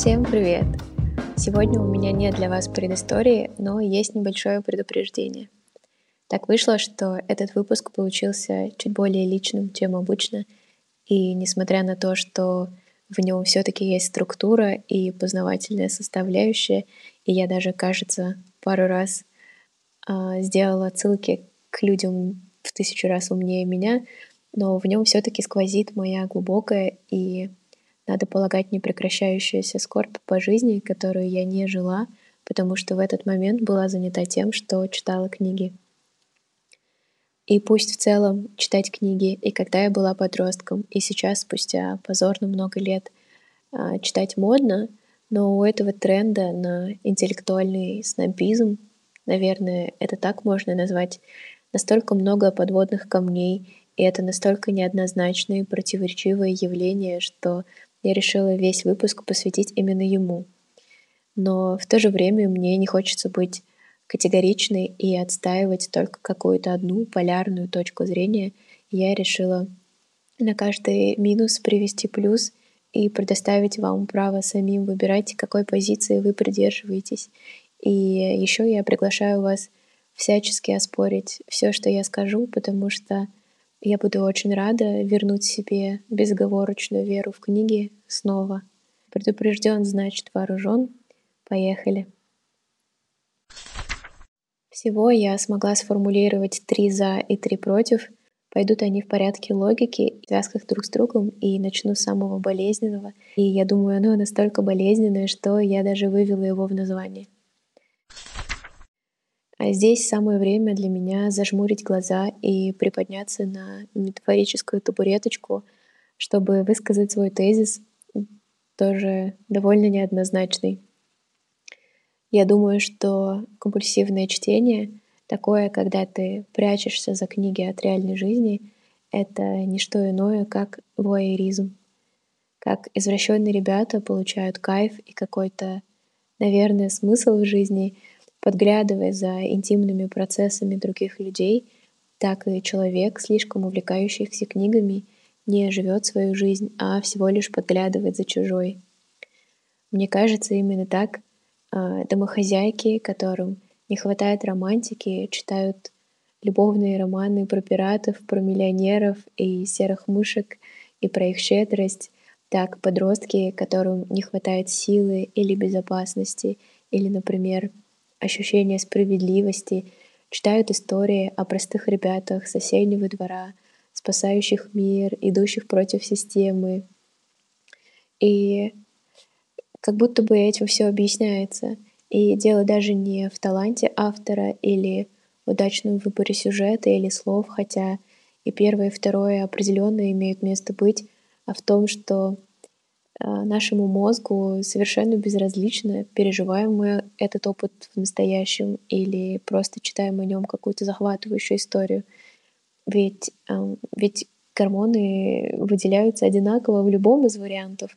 Всем привет! Сегодня у меня нет для вас предыстории, но есть небольшое предупреждение. Так вышло, что этот выпуск получился чуть более личным, чем обычно, и несмотря на то, что в нем все-таки есть структура и познавательная составляющая, и я даже, кажется, пару раз э, сделала отсылки к людям в тысячу раз умнее меня, но в нем все-таки сквозит моя глубокая и надо полагать, непрекращающаяся скорбь по жизни, которую я не жила, потому что в этот момент была занята тем, что читала книги. И пусть в целом читать книги, и когда я была подростком, и сейчас, спустя позорно много лет, а, читать модно, но у этого тренда на интеллектуальный снобизм, наверное, это так можно назвать, настолько много подводных камней, и это настолько неоднозначное и противоречивое явление, что я решила весь выпуск посвятить именно ему. Но в то же время мне не хочется быть категоричной и отстаивать только какую-то одну полярную точку зрения. Я решила на каждый минус привести плюс и предоставить вам право самим выбирать, какой позиции вы придерживаетесь. И еще я приглашаю вас всячески оспорить все, что я скажу, потому что я буду очень рада вернуть себе безоговорочную веру в книги снова. Предупрежден, значит вооружен. Поехали. Всего я смогла сформулировать три за и три против. Пойдут они в порядке логики, в связках друг с другом, и начну с самого болезненного. И я думаю, оно настолько болезненное, что я даже вывела его в название. А здесь самое время для меня зажмурить глаза и приподняться на метафорическую табуреточку, чтобы высказать свой тезис, тоже довольно неоднозначный. Я думаю, что компульсивное чтение, такое, когда ты прячешься за книги от реальной жизни, это не что иное, как воеризм. Как извращенные ребята получают кайф и какой-то, наверное, смысл в жизни — подглядывая за интимными процессами других людей, так и человек, слишком увлекающийся книгами, не живет свою жизнь, а всего лишь подглядывает за чужой. Мне кажется, именно так домохозяйки, которым не хватает романтики, читают любовные романы про пиратов, про миллионеров и серых мышек и про их щедрость, так подростки, которым не хватает силы или безопасности, или, например, ощущение справедливости, читают истории о простых ребятах соседнего двора, спасающих мир, идущих против системы. И как будто бы этим все объясняется. И дело даже не в таланте автора или удачном выборе сюжета или слов, хотя и первое, и второе определенно имеют место быть, а в том, что а, нашему мозгу совершенно безразлично, переживаем мы этот опыт в настоящем или просто читаем о нем какую-то захватывающую историю. Ведь, ведь гормоны выделяются одинаково в любом из вариантов.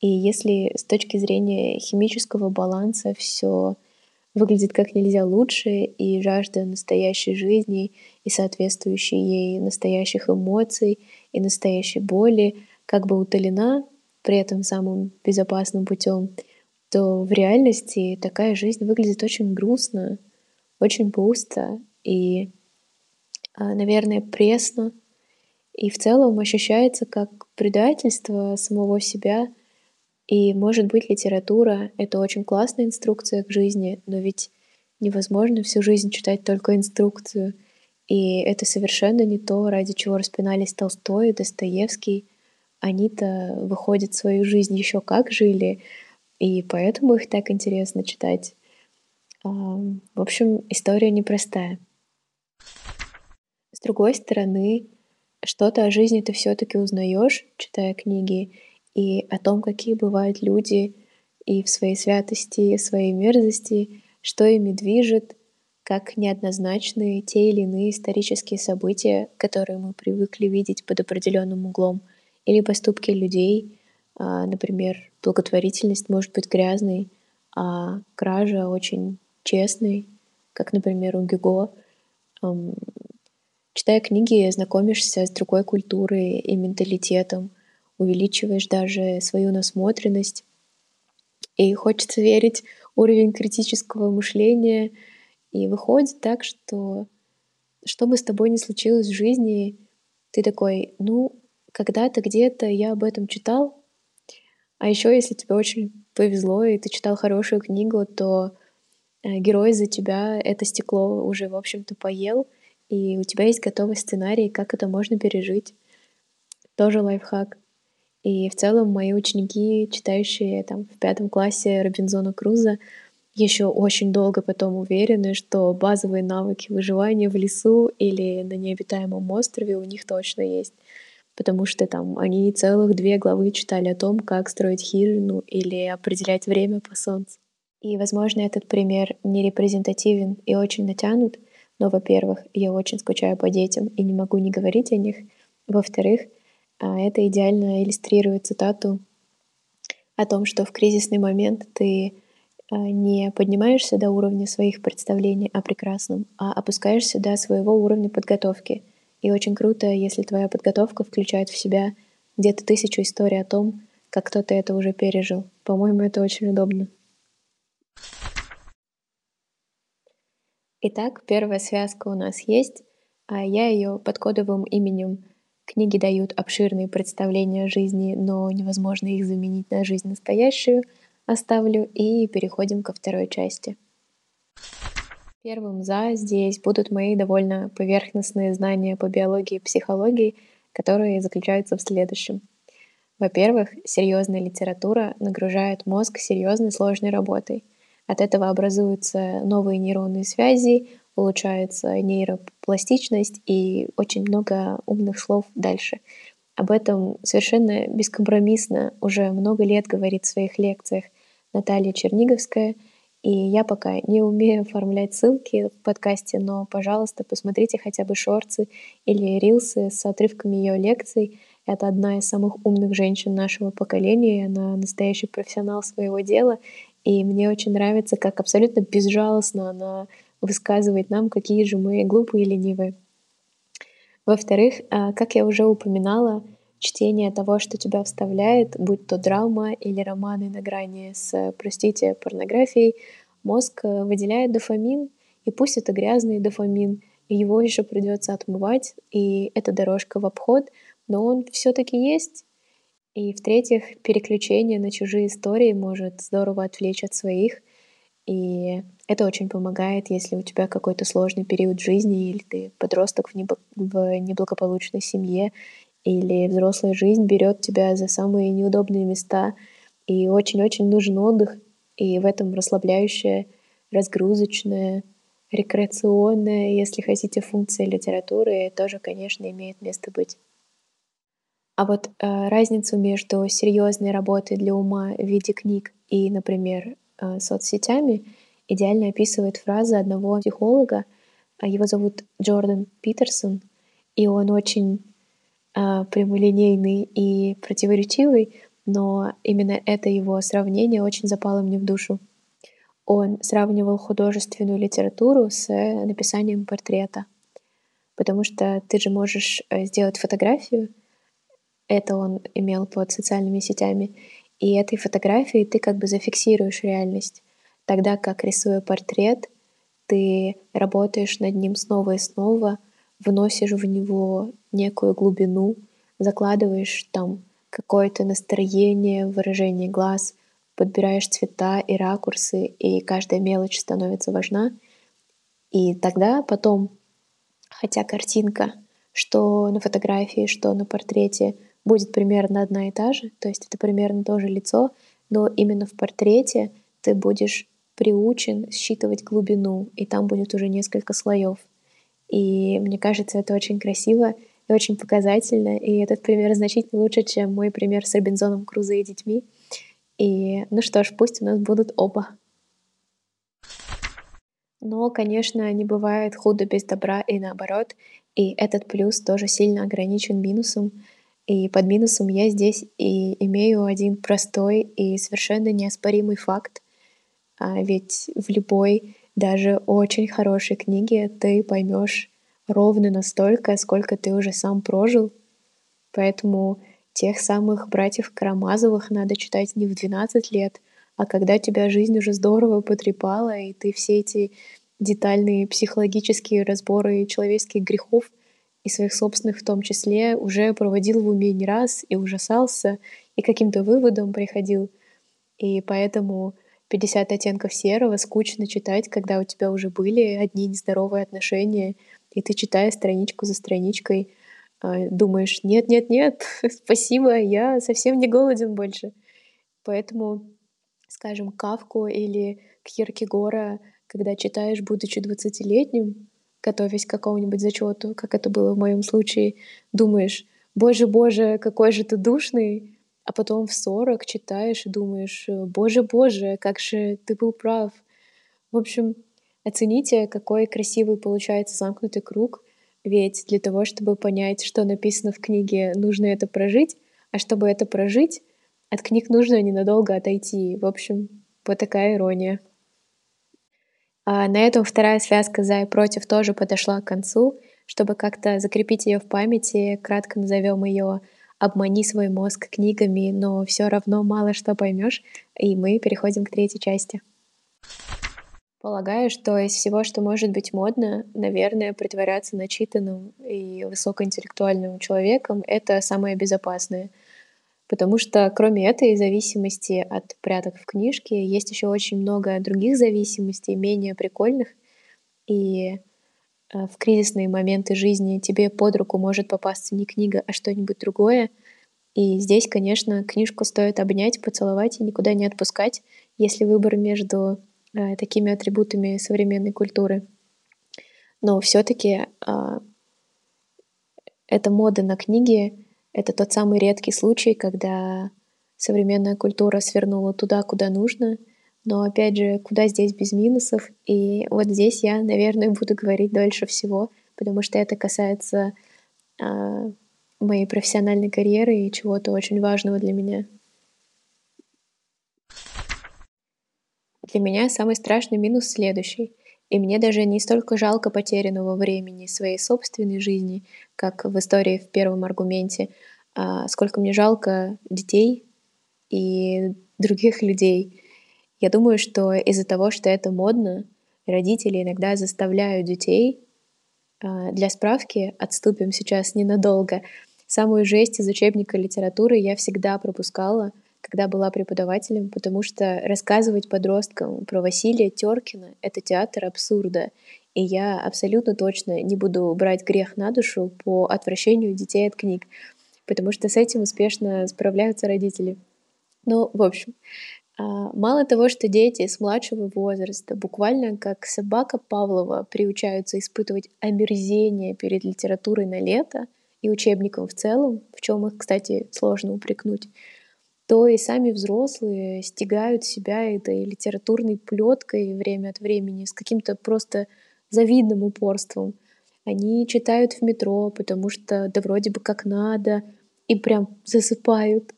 И если с точки зрения химического баланса все выглядит как нельзя лучше, и жажда настоящей жизни, и соответствующей ей настоящих эмоций, и настоящей боли как бы утолена, при этом самым безопасным путем, то в реальности такая жизнь выглядит очень грустно, очень пусто и, а, наверное, пресно. И в целом ощущается как предательство самого себя. И, может быть, литература — это очень классная инструкция к жизни, но ведь невозможно всю жизнь читать только инструкцию. И это совершенно не то, ради чего распинались Толстой и Достоевский — они-то выходят свою жизнь еще как жили, и поэтому их так интересно читать. В общем, история непростая. С другой стороны, что-то о жизни ты все-таки узнаешь, читая книги, и о том, какие бывают люди, и в своей святости, и в своей мерзости, что ими движет, как неоднозначные те или иные исторические события, которые мы привыкли видеть под определенным углом — или поступки людей. А, например, благотворительность может быть грязной, а кража очень честный, как, например, у Гюго. Читая книги, знакомишься с другой культурой и менталитетом, увеличиваешь даже свою насмотренность. И хочется верить уровень критического мышления. И выходит так, что что бы с тобой ни случилось в жизни, ты такой, ну, когда-то где-то я об этом читал. А еще, если тебе очень повезло, и ты читал хорошую книгу, то э, герой за тебя это стекло уже, в общем-то, поел, и у тебя есть готовый сценарий, как это можно пережить. Тоже лайфхак. И в целом мои ученики, читающие там в пятом классе Робинзона Круза, еще очень долго потом уверены, что базовые навыки выживания в лесу или на необитаемом острове у них точно есть. Потому что там они целых две главы читали о том, как строить хижину или определять время по солнцу. И, возможно, этот пример не репрезентативен и очень натянут, но, во-первых, я очень скучаю по детям и не могу не говорить о них. Во-вторых, это идеально иллюстрирует цитату о том, что в кризисный момент ты а, не поднимаешься до уровня своих представлений о прекрасном, а опускаешься до своего уровня подготовки. И очень круто, если твоя подготовка включает в себя где-то тысячу историй о том, как кто-то это уже пережил. По-моему, это очень удобно. Итак, первая связка у нас есть. а Я ее под кодовым именем Книги дают обширные представления о жизни, но невозможно их заменить на жизнь настоящую — оставлю и переходим ко второй части. Первым «за» здесь будут мои довольно поверхностные знания по биологии и психологии, которые заключаются в следующем. Во-первых, серьезная литература нагружает мозг серьезной сложной работой. От этого образуются новые нейронные связи, улучшается нейропластичность и очень много умных слов дальше. Об этом совершенно бескомпромиссно уже много лет говорит в своих лекциях Наталья Черниговская. И я пока не умею оформлять ссылки в подкасте, но, пожалуйста, посмотрите хотя бы шорты или рилсы с отрывками ее лекций. Это одна из самых умных женщин нашего поколения. Она настоящий профессионал своего дела. И мне очень нравится, как абсолютно безжалостно она высказывает нам, какие же мы глупые и ленивые. Во-вторых, а, как я уже упоминала, чтение того, что тебя вставляет, будь то драма или романы на грани с, простите, порнографией, мозг э, выделяет дофамин, и пусть это грязный дофамин, его еще придется отмывать, и это дорожка в обход, но он все-таки есть. И в-третьих, переключение на чужие истории может здорово отвлечь от своих, и это очень помогает, если у тебя какой-то сложный период жизни, или ты подросток в неблагополучной семье, или взрослая жизнь берет тебя за самые неудобные места, и очень-очень нужен отдых, и в этом расслабляющая, разгрузочная, рекреационная, если хотите, функция литературы тоже, конечно, имеет место быть. А вот э, разницу между серьезной работой для ума в виде книг и, например, соцсетями идеально описывает фраза одного психолога. Его зовут Джордан Питерсон, и он очень а, прямолинейный и противоречивый, но именно это его сравнение очень запало мне в душу. Он сравнивал художественную литературу с написанием портрета, потому что ты же можешь э, сделать фотографию, это он имел под социальными сетями, и этой фотографией ты как бы зафиксируешь реальность, тогда как рисуя портрет, ты работаешь над ним снова и снова — вносишь в него некую глубину, закладываешь там какое-то настроение, выражение глаз, подбираешь цвета и ракурсы, и каждая мелочь становится важна. И тогда потом, хотя картинка, что на фотографии, что на портрете, будет примерно одна и та же, то есть это примерно то же лицо, но именно в портрете ты будешь приучен считывать глубину, и там будет уже несколько слоев. И мне кажется, это очень красиво и очень показательно. И этот пример значительно лучше, чем мой пример с Робинзоном Крузо и детьми. И ну что ж, пусть у нас будут оба. Но, конечно, не бывает худо без добра и наоборот. И этот плюс тоже сильно ограничен минусом. И под минусом я здесь и имею один простой и совершенно неоспоримый факт. А ведь в любой, даже очень хорошей книге ты поймешь ровно настолько, сколько ты уже сам прожил. Поэтому тех самых братьев Карамазовых надо читать не в 12 лет, а когда тебя жизнь уже здорово потрепала, и ты все эти детальные психологические разборы человеческих грехов и своих собственных в том числе уже проводил в уме не раз и ужасался, и каким-то выводом приходил. И поэтому 50 оттенков серого скучно читать, когда у тебя уже были одни нездоровые отношения, и ты читаешь страничку за страничкой, а, думаешь, нет, нет, нет, спасибо, я совсем не голоден больше. Поэтому, скажем, Кавку или Киркегора, когда читаешь, будучи 20-летним, готовясь к какому-нибудь зачету, как это было в моем случае, думаешь, боже, боже, какой же ты душный, а потом в 40 читаешь и думаешь, боже, боже, как же ты был прав. В общем, оцените, какой красивый получается замкнутый круг, ведь для того, чтобы понять, что написано в книге, нужно это прожить, а чтобы это прожить, от книг нужно ненадолго отойти. В общем, вот такая ирония. А на этом вторая связка «за» и «против» тоже подошла к концу. Чтобы как-то закрепить ее в памяти, кратко назовем ее «Обмани свой мозг книгами, но все равно мало что поймешь», и мы переходим к третьей части. Полагаю, что из всего, что может быть модно, наверное, притворяться начитанным и высокоинтеллектуальным человеком — это самое безопасное. Потому что кроме этой зависимости от пряток в книжке, есть еще очень много других зависимостей, менее прикольных. И э, в кризисные моменты жизни тебе под руку может попасться не книга, а что-нибудь другое. И здесь, конечно, книжку стоит обнять, поцеловать и никуда не отпускать, если выбор между Э, такими атрибутами современной культуры. Но все-таки а, эта мода на книги — это тот самый редкий случай, когда современная культура свернула туда, куда нужно, но, опять же, куда здесь без минусов? И вот здесь я, наверное, буду говорить дольше всего, потому что это касается э, моей профессиональной карьеры и чего-то очень важного для меня. Для меня самый страшный минус следующий. И мне даже не столько жалко потерянного времени своей собственной жизни, как в истории в первом аргументе, а сколько мне жалко детей и других людей. Я думаю, что из-за того, что это модно, родители иногда заставляют детей а, для справки, отступим сейчас ненадолго, самую жесть из учебника литературы я всегда пропускала — когда была преподавателем, потому что рассказывать подросткам про Василия Теркина — это театр абсурда. И я абсолютно точно не буду брать грех на душу по отвращению детей от книг, потому что с этим успешно справляются родители. Ну, в общем, а, мало того, что дети с младшего возраста буквально как собака Павлова приучаются испытывать омерзение перед литературой на лето и учебником в целом, в чем их, кстати, сложно упрекнуть, то и сами взрослые стигают себя этой литературной плеткой время от времени с каким-то просто завидным упорством. Они читают в метро, потому что да вроде бы как надо, и прям засыпают.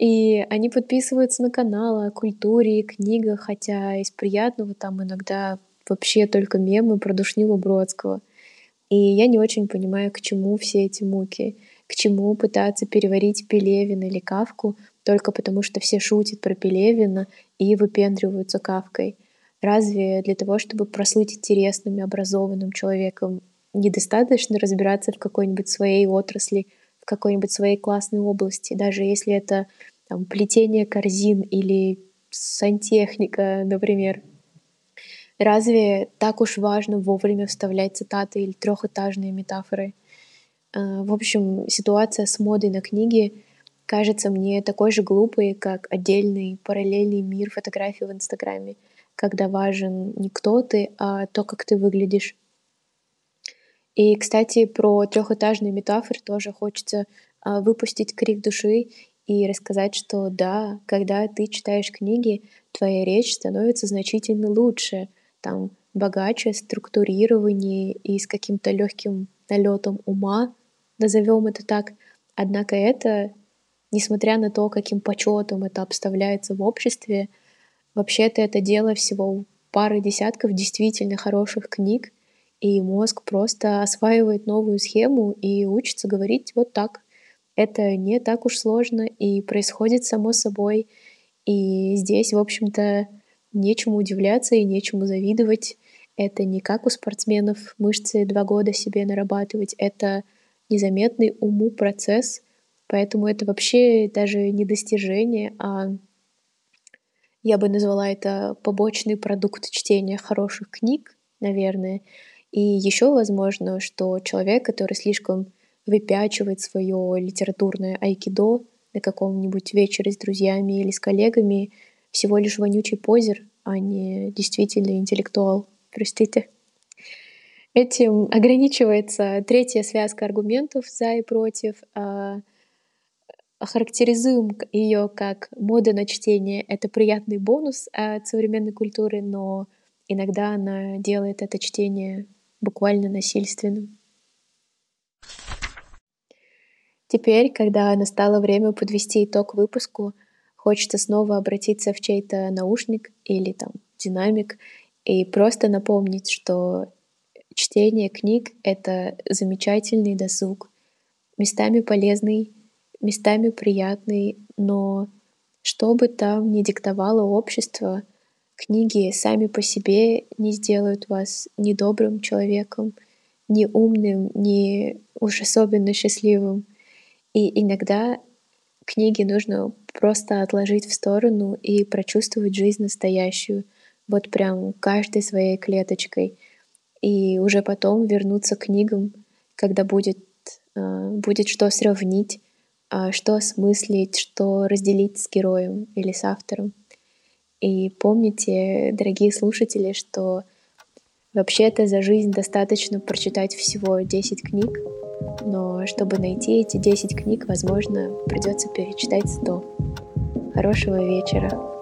И они подписываются на каналы о культуре и книгах, хотя из приятного там иногда вообще только мемы про Душнилу Бродского. И я не очень понимаю, к чему все эти муки, к чему пытаться переварить Пелевина или Кавку, только потому, что все шутят про Пелевина и выпендриваются Кавкой. Разве для того, чтобы прослыть интересным и образованным человеком, недостаточно разбираться в какой-нибудь своей отрасли, в какой-нибудь своей классной области, даже если это там, плетение корзин или сантехника, например. Разве так уж важно вовремя вставлять цитаты или трехэтажные метафоры? А, в общем, ситуация с модой на книги кажется мне такой же глупой, как отдельный параллельный мир фотографий в Инстаграме, когда важен не кто ты, а то, как ты выглядишь. И, кстати, про трехэтажные метафоры тоже хочется а, выпустить крик души и рассказать, что да, когда ты читаешь книги, твоя речь становится значительно лучше, там богаче, структурированнее и с каким-то легким налетом ума, назовем это так. Однако это несмотря на то, каким почетом это обставляется в обществе, Вообще-то это дело всего пары десятков действительно хороших книг, и мозг просто осваивает новую схему и учится говорить вот так. Это не так уж сложно и происходит само собой. И здесь, в общем-то, нечему удивляться и нечему завидовать. Это не как у спортсменов мышцы два года себе нарабатывать. Это незаметный уму процесс. Поэтому это вообще даже не достижение, а я бы назвала это побочный продукт чтения хороших книг, наверное. И еще возможно, что человек, который слишком выпячивает свое литературное айкидо на каком-нибудь вечере с друзьями или с коллегами, всего лишь вонючий позер, а не действительно интеллектуал. Простите. Этим ограничивается третья связка аргументов за и против. А охарактеризуем ее как мода на чтение. Это приятный бонус от современной культуры, но иногда она делает это чтение буквально насильственным. Теперь, когда настало время подвести итог выпуску, хочется снова обратиться в чей-то наушник или там динамик и просто напомнить, что чтение книг — это замечательный досуг, местами полезный, местами приятный, но что бы там ни диктовало общество, книги сами по себе не сделают вас ни добрым человеком, ни умным, ни уж особенно счастливым. И иногда книги нужно просто отложить в сторону и прочувствовать жизнь настоящую, вот прям каждой своей клеточкой. И уже потом вернуться к книгам, когда будет, э, будет что сравнить, а, что осмыслить, что разделить с героем или с автором. И помните, дорогие слушатели, что вообще-то за жизнь достаточно прочитать всего 10 книг, но чтобы найти эти 10 книг, возможно, придется перечитать 100. Хорошего вечера!